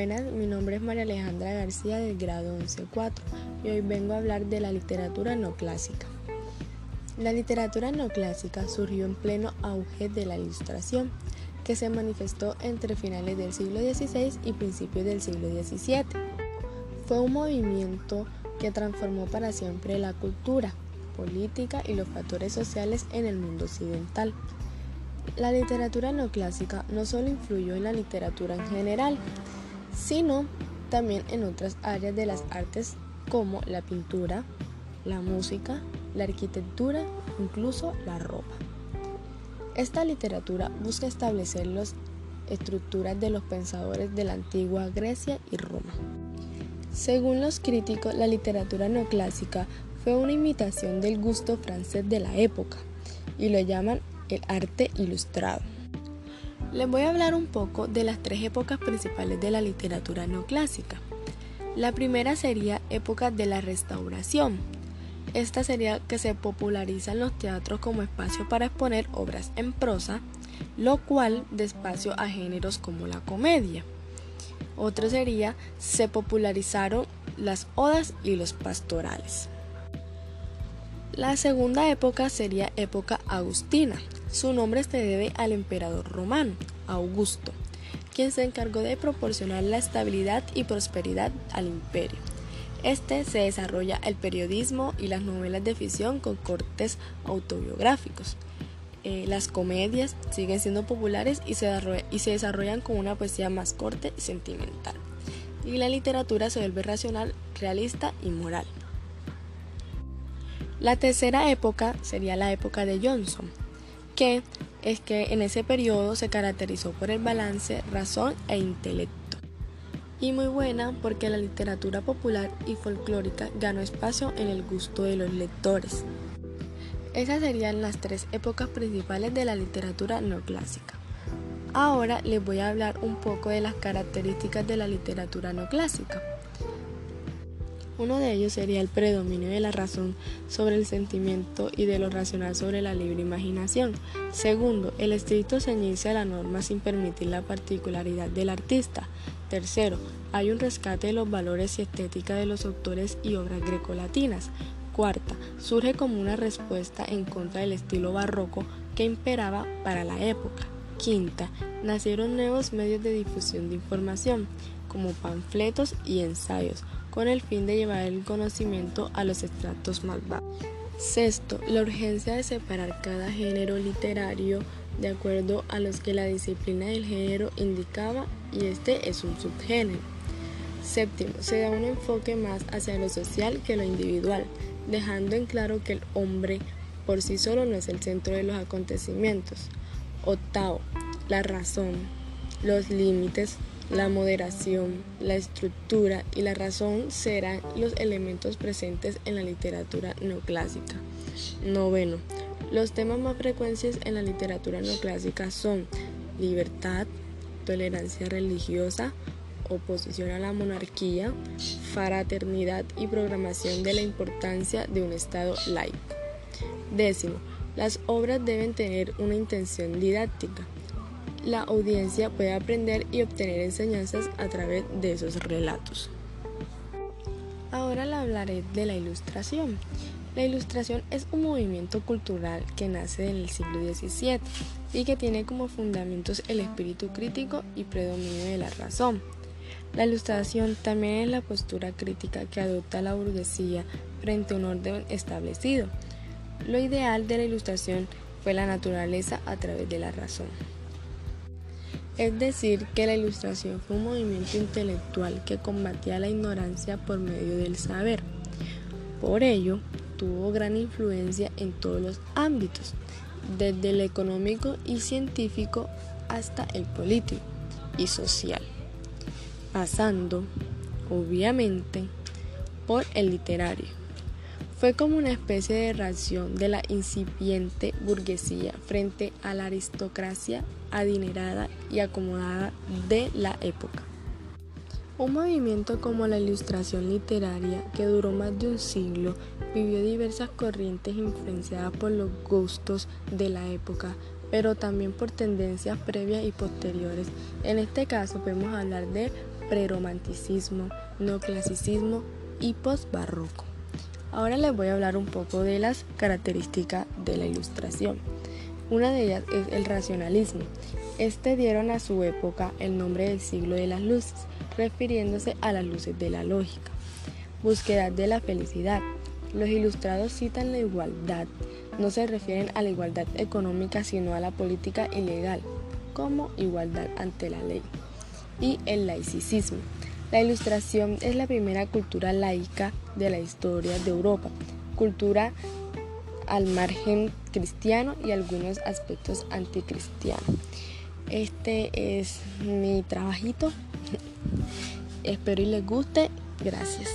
Buenas, mi nombre es María Alejandra García del grado 11.4 y hoy vengo a hablar de la literatura no clásica. La literatura no clásica surgió en pleno auge de la ilustración, que se manifestó entre finales del siglo XVI y principios del siglo XVII. Fue un movimiento que transformó para siempre la cultura, política y los factores sociales en el mundo occidental. La literatura no clásica no solo influyó en la literatura en general, sino también en otras áreas de las artes como la pintura, la música, la arquitectura, incluso la ropa. Esta literatura busca establecer las estructuras de los pensadores de la antigua Grecia y Roma. Según los críticos, la literatura neoclásica fue una imitación del gusto francés de la época y lo llaman el arte ilustrado. Les voy a hablar un poco de las tres épocas principales de la literatura neoclásica. La primera sería época de la restauración. Esta sería que se popularizan los teatros como espacio para exponer obras en prosa, lo cual de espacio a géneros como la comedia. Otro sería se popularizaron las odas y los pastorales. La segunda época sería época agustina. Su nombre se debe al emperador romano, Augusto, quien se encargó de proporcionar la estabilidad y prosperidad al imperio. Este se desarrolla el periodismo y las novelas de ficción con cortes autobiográficos. Eh, las comedias siguen siendo populares y se, y se desarrollan con una poesía más corta y sentimental. Y la literatura se vuelve racional, realista y moral. La tercera época sería la época de Johnson, que es que en ese periodo se caracterizó por el balance razón e intelecto. Y muy buena porque la literatura popular y folclórica ganó espacio en el gusto de los lectores. Esas serían las tres épocas principales de la literatura no clásica. Ahora les voy a hablar un poco de las características de la literatura no clásica. Uno de ellos sería el predominio de la razón sobre el sentimiento y de lo racional sobre la libre imaginación. Segundo, el estricto ceñirse a la norma sin permitir la particularidad del artista. Tercero, hay un rescate de los valores y estética de los autores y obras grecolatinas. Cuarta, surge como una respuesta en contra del estilo barroco que imperaba para la época. Quinta, nacieron nuevos medios de difusión de información, como panfletos y ensayos, con el fin de llevar el conocimiento a los estratos más bajos. Sexto, la urgencia de separar cada género literario de acuerdo a los que la disciplina del género indicaba y este es un subgénero. Séptimo, se da un enfoque más hacia lo social que lo individual, dejando en claro que el hombre por sí solo no es el centro de los acontecimientos. Octavo, la razón, los límites, la moderación, la estructura y la razón serán los elementos presentes en la literatura neoclásica. Noveno. Los temas más frecuentes en la literatura neoclásica son libertad, tolerancia religiosa, oposición a la monarquía, fraternidad y programación de la importancia de un Estado laico. Décimo, las obras deben tener una intención didáctica la audiencia puede aprender y obtener enseñanzas a través de esos relatos. Ahora le hablaré de la ilustración. La ilustración es un movimiento cultural que nace en el siglo XVII y que tiene como fundamentos el espíritu crítico y predominio de la razón. La ilustración también es la postura crítica que adopta la burguesía frente a un orden establecido. Lo ideal de la ilustración fue la naturaleza a través de la razón. Es decir, que la ilustración fue un movimiento intelectual que combatía la ignorancia por medio del saber. Por ello, tuvo gran influencia en todos los ámbitos, desde el económico y científico hasta el político y social, pasando, obviamente, por el literario. Fue como una especie de reacción de la incipiente burguesía frente a la aristocracia adinerada y acomodada de la época. Un movimiento como la ilustración literaria, que duró más de un siglo, vivió diversas corrientes influenciadas por los gustos de la época, pero también por tendencias previas y posteriores. En este caso podemos hablar de preromanticismo, neoclasicismo y postbarroco. Ahora les voy a hablar un poco de las características de la ilustración. Una de ellas es el racionalismo. Este dieron a su época el nombre del siglo de las luces, refiriéndose a las luces de la lógica. Búsqueda de la felicidad. Los ilustrados citan la igualdad. No se refieren a la igualdad económica, sino a la política ilegal, como igualdad ante la ley. Y el laicismo. La ilustración es la primera cultura laica de la historia de Europa, cultura al margen cristiano y algunos aspectos anticristianos. Este es mi trabajito. Espero y les guste. Gracias.